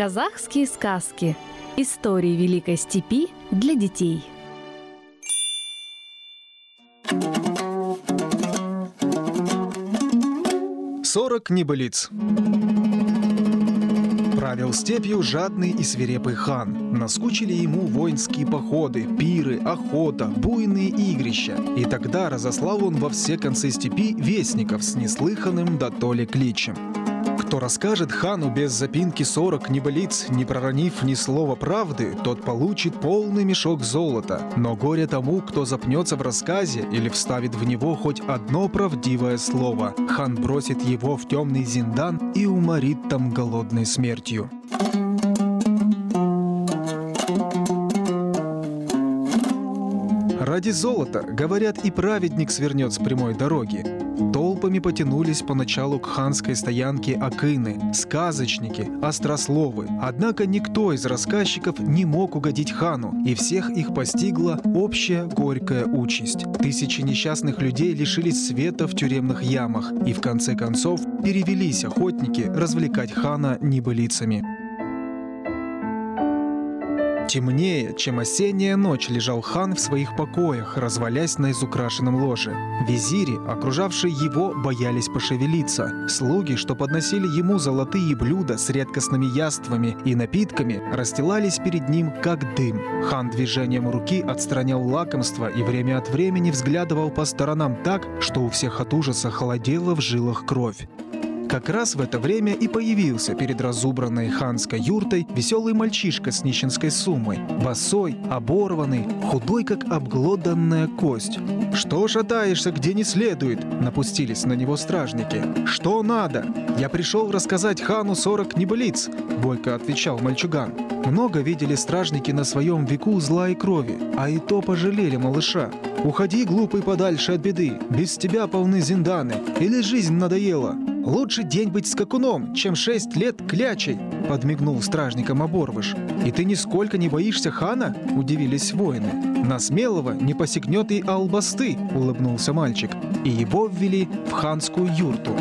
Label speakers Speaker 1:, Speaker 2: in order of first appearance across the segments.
Speaker 1: Казахские сказки. Истории Великой Степи для детей.
Speaker 2: Сорок небылиц. Правил степью жадный и свирепый хан. Наскучили ему воинские походы, пиры, охота, буйные игрища. И тогда разослал он во все концы степи вестников с неслыханным да то ли кличем. Кто расскажет хану без запинки сорок небылиц, не проронив ни слова правды, тот получит полный мешок золота. Но горе тому, кто запнется в рассказе или вставит в него хоть одно правдивое слово. Хан бросит его в темный зиндан и уморит там голодной смертью. Ради золота, говорят, и праведник свернет с прямой дороги. Толпами потянулись поначалу к ханской стоянке Акыны, сказочники, острословы. Однако никто из рассказчиков не мог угодить хану, и всех их постигла общая горькая участь. Тысячи несчастных людей лишились света в тюремных ямах, и в конце концов перевелись охотники развлекать хана небылицами. Темнее, чем осенняя ночь, лежал хан в своих покоях, развалясь на изукрашенном ложе. Визири, окружавшие его, боялись пошевелиться. Слуги, что подносили ему золотые блюда с редкостными яствами и напитками, расстилались перед ним, как дым. Хан движением руки отстранял лакомство и время от времени взглядывал по сторонам так, что у всех от ужаса холодела в жилах кровь. Как раз в это время и появился перед разубранной ханской юртой веселый мальчишка с нищенской суммой. Босой, оборванный, худой, как обглоданная кость. «Что шатаешься, где не следует?» — напустились на него стражники. «Что надо? Я пришел рассказать хану сорок небылиц», — бойко отвечал мальчуган. Много видели стражники на своем веку зла и крови, а и то пожалели малыша. «Уходи, глупый, подальше от беды, без тебя полны зинданы, или жизнь надоела?» «Лучше день быть скакуном, чем шесть лет клячей», — подмигнул стражником Оборвыш. «И ты нисколько не боишься хана?» — удивились воины. «На смелого не посягнет и албасты», — улыбнулся мальчик. И его ввели в ханскую юрту.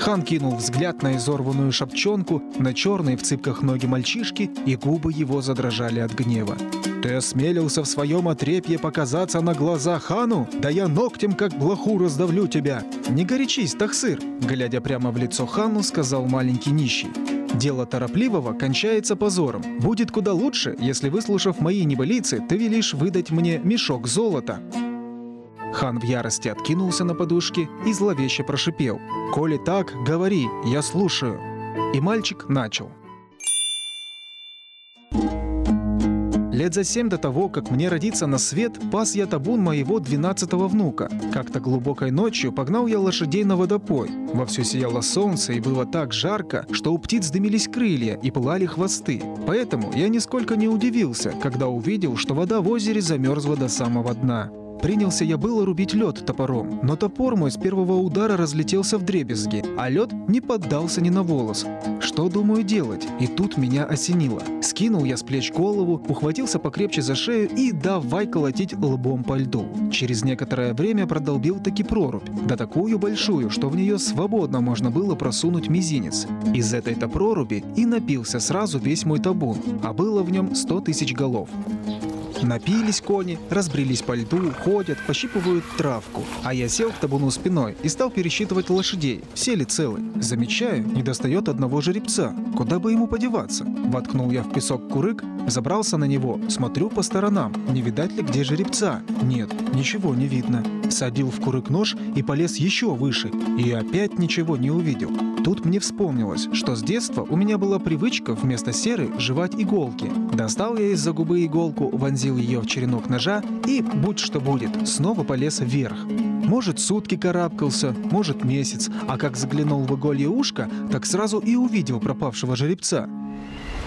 Speaker 2: Хан кинул взгляд на изорванную шапчонку, на черные в цыпках ноги мальчишки, и губы его задрожали от гнева. «Ты осмелился в своем отрепье показаться на глаза хану? Да я ногтем, как блоху, раздавлю тебя!» «Не горячись, Тахсыр!» Глядя прямо в лицо хану, сказал маленький нищий. Дело торопливого кончается позором. Будет куда лучше, если, выслушав мои небылицы, ты велишь выдать мне мешок золота. Хан в ярости откинулся на подушке и зловеще прошипел. «Коли так, говори, я слушаю». И мальчик начал. Лет за семь до того, как мне родиться на свет, пас я табун моего двенадцатого внука. Как-то глубокой ночью погнал я лошадей на водопой. Вовсю сияло солнце и было так жарко, что у птиц дымились крылья и пылали хвосты. Поэтому я нисколько не удивился, когда увидел, что вода в озере замерзла до самого дна. Принялся я было рубить лед топором, но топор мой с первого удара разлетелся в дребезги, а лед не поддался ни на волос. Что думаю делать? И тут меня осенило. Скинул я с плеч голову, ухватился покрепче за шею и давай колотить лбом по льду. Через некоторое время продолбил таки прорубь, да такую большую, что в нее свободно можно было просунуть мизинец. Из этой-то проруби и напился сразу весь мой табун, а было в нем сто тысяч голов. Напились кони, разбрелись по льду, ходят, пощипывают травку. А я сел к табуну спиной и стал пересчитывать лошадей. Все ли целы? Замечаю, не достает одного жеребца. Куда бы ему подеваться? Воткнул я в песок курык, забрался на него, смотрю по сторонам, не видать ли где жеребца. Нет, ничего не видно. Садил в курык нож и полез еще выше, и опять ничего не увидел. Тут мне вспомнилось, что с детства у меня была привычка вместо серы жевать иголки. Достал я из-за губы иголку, вонзил ее в черенок ножа и, будь что будет, снова полез вверх. Может, сутки карабкался, может, месяц, а как заглянул в иголье ушко, так сразу и увидел пропавшего жеребца.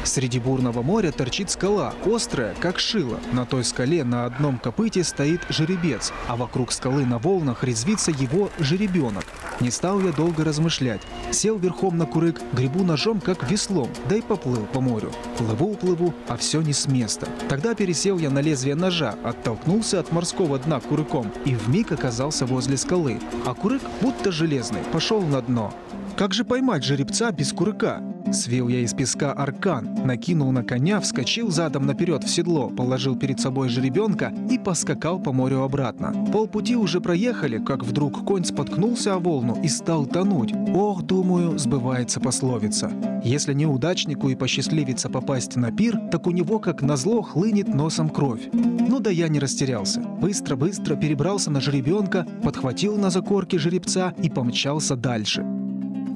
Speaker 2: Среди бурного моря торчит скала, острая, как шило. На той скале на одном копыте стоит жеребец, а вокруг скалы на волнах резвится его жеребенок. Не стал я долго размышлять. Сел верхом на курык, гребу ножом, как веслом, да и поплыл по морю. Плыву, плыву, а все не с места. Тогда пересел я на лезвие ножа, оттолкнулся от морского дна курыком и вмиг оказался возле скалы. А курык, будто железный, пошел на дно. Как же поймать жеребца без курыка? Свил я из песка аркан, накинул на коня, вскочил задом наперед в седло, положил перед собой жеребенка и поскакал по морю обратно. Полпути уже проехали, как вдруг конь споткнулся о волну и стал тонуть. Ох, думаю, сбывается пословица. Если неудачнику и посчастливится попасть на пир, так у него, как назло, хлынет носом кровь. Ну да я не растерялся. Быстро-быстро перебрался на жеребенка, подхватил на закорке жеребца и помчался дальше.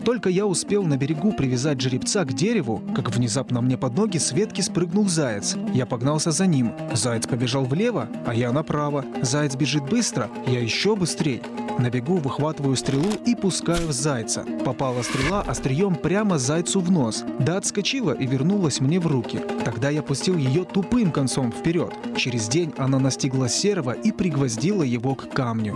Speaker 2: Только я успел на берегу привязать жеребца к дереву, как внезапно мне под ноги с ветки спрыгнул заяц. Я погнался за ним. Заяц побежал влево, а я направо. Заяц бежит быстро, я еще быстрее. На бегу выхватываю стрелу и пускаю в зайца. Попала стрела острием прямо зайцу в нос. Да отскочила и вернулась мне в руки. Тогда я пустил ее тупым концом вперед. Через день она настигла серого и пригвоздила его к камню.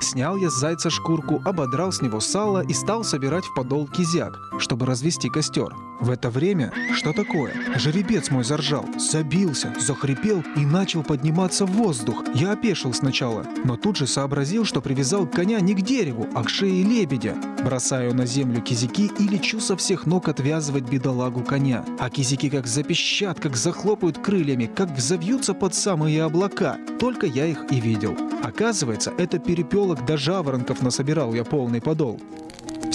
Speaker 2: Снял я с зайца шкурку, ободрал с него сало и стал собирать в подол кизяк, чтобы развести костер. В это время, что такое? Жеребец мой заржал, забился, захрипел и начал подниматься в воздух. Я опешил сначала, но тут же сообразил, что привязал коня не к дереву, а к шее лебедя. Бросаю на землю кизяки и лечу со всех ног отвязывать бедолагу коня. А кизяки как запищат, как захлопают крыльями, как взовьются под самые облака. Только я их и видел. Оказывается, это перепелок до жаворонков насобирал я полный подол.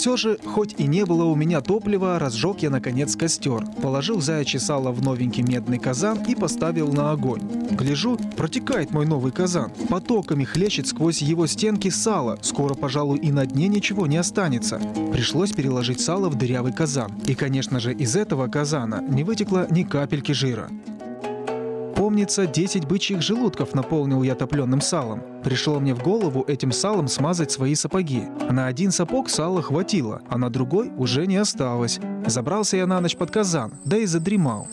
Speaker 2: Все же, хоть и не было у меня топлива, разжег я наконец костер, положил заячье сало в новенький медный казан и поставил на огонь. Гляжу, протекает мой новый казан. Потоками хлещет сквозь его стенки сало. Скоро, пожалуй, и на дне ничего не останется. Пришлось переложить сало в дырявый казан. И, конечно же, из этого казана не вытекло ни капельки жира. Помнится, 10 бычьих желудков наполнил я топленым салом. Пришло мне в голову этим салом смазать свои сапоги. На один сапог сала хватило, а на другой уже не осталось. Забрался я на ночь под казан, да и задремал.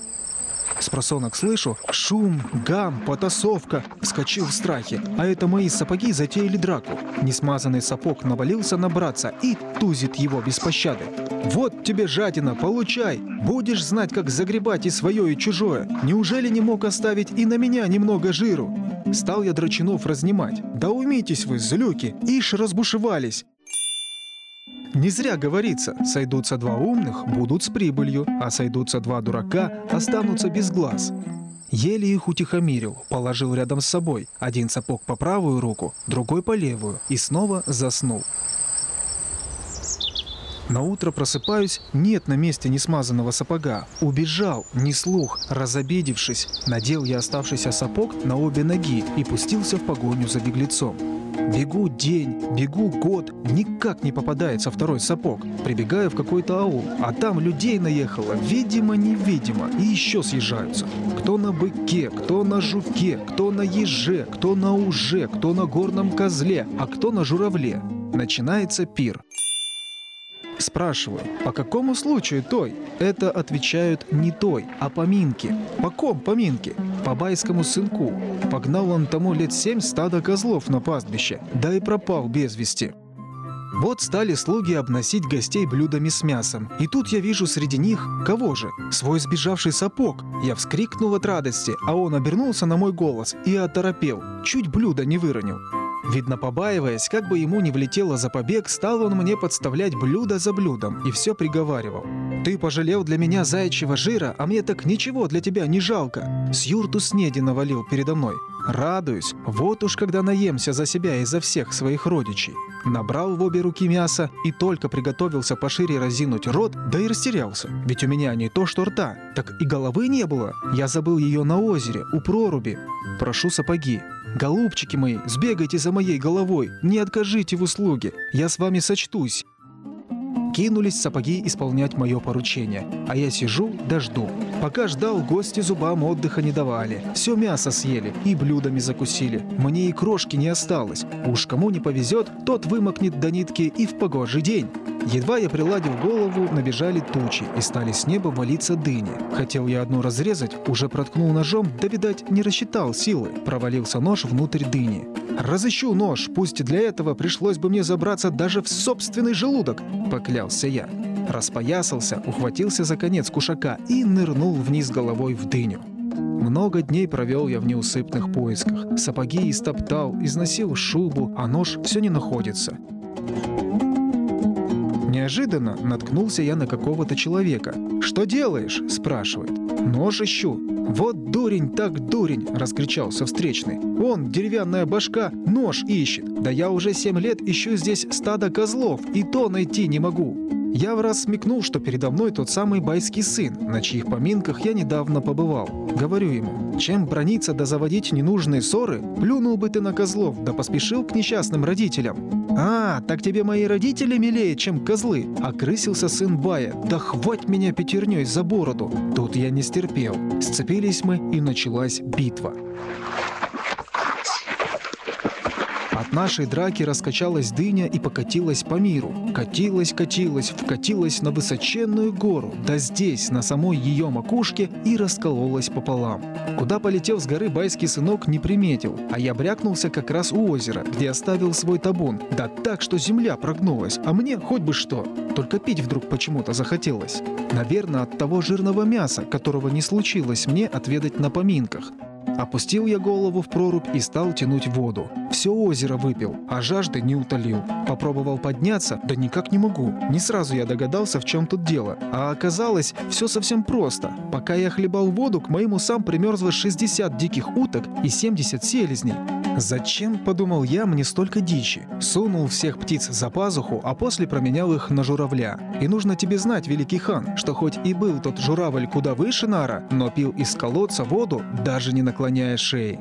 Speaker 2: С просонок слышу шум, гам, потасовка. Вскочил в страхе. А это мои сапоги затеяли драку. Несмазанный сапог навалился на братца и тузит его без пощады. «Вот тебе жадина, получай! Будешь знать, как загребать и свое, и чужое. Неужели не мог оставить и на меня немного жиру?» Стал я драчунов разнимать. «Да умейтесь вы, злюки! Ишь разбушевались! Не зря говорится, сойдутся два умных, будут с прибылью, а сойдутся два дурака, останутся без глаз. Еле их утихомирил, положил рядом с собой, один сапог по правую руку, другой по левую, и снова заснул. На утро просыпаюсь, нет на месте несмазанного сапога. Убежал, не слух, разобидевшись. Надел я оставшийся сапог на обе ноги и пустился в погоню за беглецом. Бегу день, бегу год, никак не попадается второй сапог. Прибегаю в какой-то аул, а там людей наехало, видимо-невидимо, и еще съезжаются. Кто на быке, кто на жуке, кто на еже, кто на уже, кто на горном козле, а кто на журавле. Начинается пир. Спрашиваю, по какому случаю той? Это отвечают не той, а поминки. По ком поминки? По байскому сынку. Погнал он тому лет семь стада козлов на пастбище, да и пропал без вести. Вот стали слуги обносить гостей блюдами с мясом. И тут я вижу среди них, кого же? Свой сбежавший сапог. Я вскрикнул от радости, а он обернулся на мой голос и оторопел. Чуть блюдо не выронил. Видно, побаиваясь, как бы ему не влетело за побег, стал он мне подставлять блюдо за блюдом и все приговаривал. «Ты пожалел для меня заячьего жира, а мне так ничего для тебя не жалко!» С юрту снеди навалил передо мной. Радуюсь, вот уж когда наемся за себя и за всех своих родичей. Набрал в обе руки мясо и только приготовился пошире разинуть рот, да и растерялся. Ведь у меня не то что рта, так и головы не было. Я забыл ее на озере, у проруби. Прошу сапоги. Голубчики мои, сбегайте за моей головой, не откажите в услуге, я с вами сочтусь. Кинулись сапоги исполнять мое поручение, а я сижу да жду. Пока ждал, гости зубам отдыха не давали. Все мясо съели и блюдами закусили. Мне и крошки не осталось. Уж кому не повезет, тот вымокнет до нитки и в погожий день. Едва я приладил голову, набежали тучи и стали с неба валиться дыни. Хотел я одну разрезать, уже проткнул ножом, да, видать, не рассчитал силы. Провалился нож внутрь дыни. Разыщу нож, пусть для этого пришлось бы мне забраться даже в собственный желудок, поклялся я. Распоясался, ухватился за конец кушака и нырнул вниз головой в дыню. Много дней провел я в неусыпных поисках. Сапоги истоптал, износил шубу, а нож все не находится. Не Неожиданно наткнулся я на какого-то человека. «Что делаешь?» – спрашивает. «Нож ищу». «Вот дурень так дурень!» – раскричался встречный. «Он, деревянная башка, нож ищет. Да я уже семь лет ищу здесь стадо козлов, и то найти не могу». Я в раз смекнул, что передо мной тот самый байский сын, на чьих поминках я недавно побывал. Говорю ему, чем брониться да заводить ненужные ссоры, плюнул бы ты на козлов, да поспешил к несчастным родителям. «А, так тебе мои родители милее, чем козлы!» — окрысился сын Бая. «Да хвать меня пятерней за бороду!» Тут я не стерпел. Сцепились мы, и началась битва. Нашей драки раскачалась дыня и покатилась по миру. Катилась, катилась, вкатилась на высоченную гору, да здесь, на самой ее макушке, и раскололась пополам. Куда полетел с горы байский сынок, не приметил, а я брякнулся как раз у озера, где оставил свой табун. Да так, что земля прогнулась, а мне хоть бы что. Только пить вдруг почему-то захотелось. Наверное, от того жирного мяса, которого не случилось мне отведать на поминках. Опустил я голову в прорубь и стал тянуть воду. Все озеро выпил, а жажды не утолил. Попробовал подняться, да никак не могу. Не сразу я догадался, в чем тут дело. А оказалось, все совсем просто. Пока я хлебал воду, к моим усам примерзло 60 диких уток и 70 селезней. Зачем, подумал я, мне столько дичи? Сунул всех птиц за пазуху, а после променял их на журавля. И нужно тебе знать, великий хан, что хоть и был тот журавль куда выше нара, но пил из колодца воду, даже не наклоняя шеи.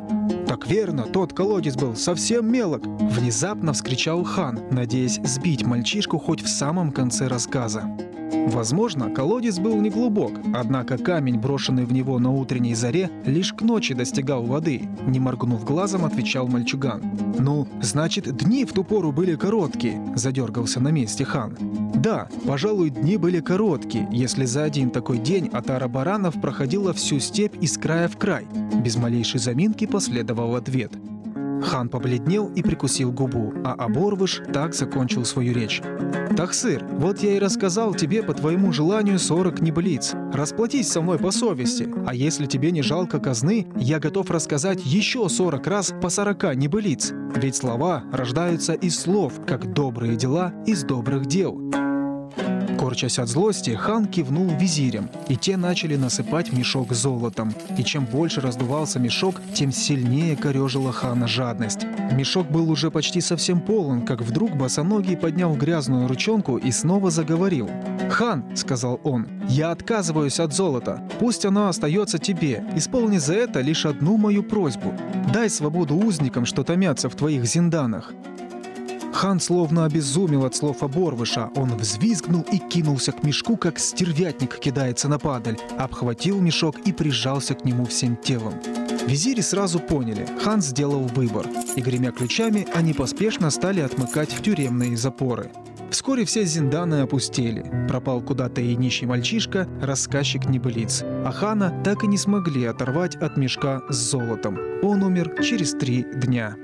Speaker 2: «Так верно, тот колодец был совсем мелок!» Внезапно вскричал хан, надеясь сбить мальчишку хоть в самом конце рассказа. Возможно, колодец был не глубок, однако камень, брошенный в него на утренней заре, лишь к ночи достигал воды. Не моргнув глазом, отвечал мальчуган. «Ну, значит, дни в ту пору были короткие», — задергался на месте хан. «Да, пожалуй, дни были короткие, если за один такой день отара баранов проходила всю степь из края в край». Без малейшей заминки последовал ответ. Хан побледнел и прикусил губу, а Аборвыш так закончил свою речь. «Тахсыр, вот я и рассказал тебе по твоему желанию 40 небылиц. Расплатись со мной по совести, а если тебе не жалко казны, я готов рассказать еще 40 раз по 40 небылиц. Ведь слова рождаются из слов, как добрые дела из добрых дел». Корчась от злости, хан кивнул визирям, и те начали насыпать мешок золотом. И чем больше раздувался мешок, тем сильнее корежила хана жадность. Мешок был уже почти совсем полон, как вдруг босоногий поднял грязную ручонку и снова заговорил. «Хан», — сказал он, — «я отказываюсь от золота. Пусть оно остается тебе. Исполни за это лишь одну мою просьбу. Дай свободу узникам, что томятся в твоих зинданах». Хан словно обезумел от слов оборвыша. Он взвизгнул и кинулся к мешку, как стервятник кидается на падаль, обхватил мешок и прижался к нему всем телом. Визири сразу поняли, хан сделал выбор, и, гремя ключами, они поспешно стали отмыкать в тюремные запоры. Вскоре все зинданы опустели. Пропал куда-то и нищий мальчишка, рассказчик небылиц. А хана так и не смогли оторвать от мешка с золотом. Он умер через три дня.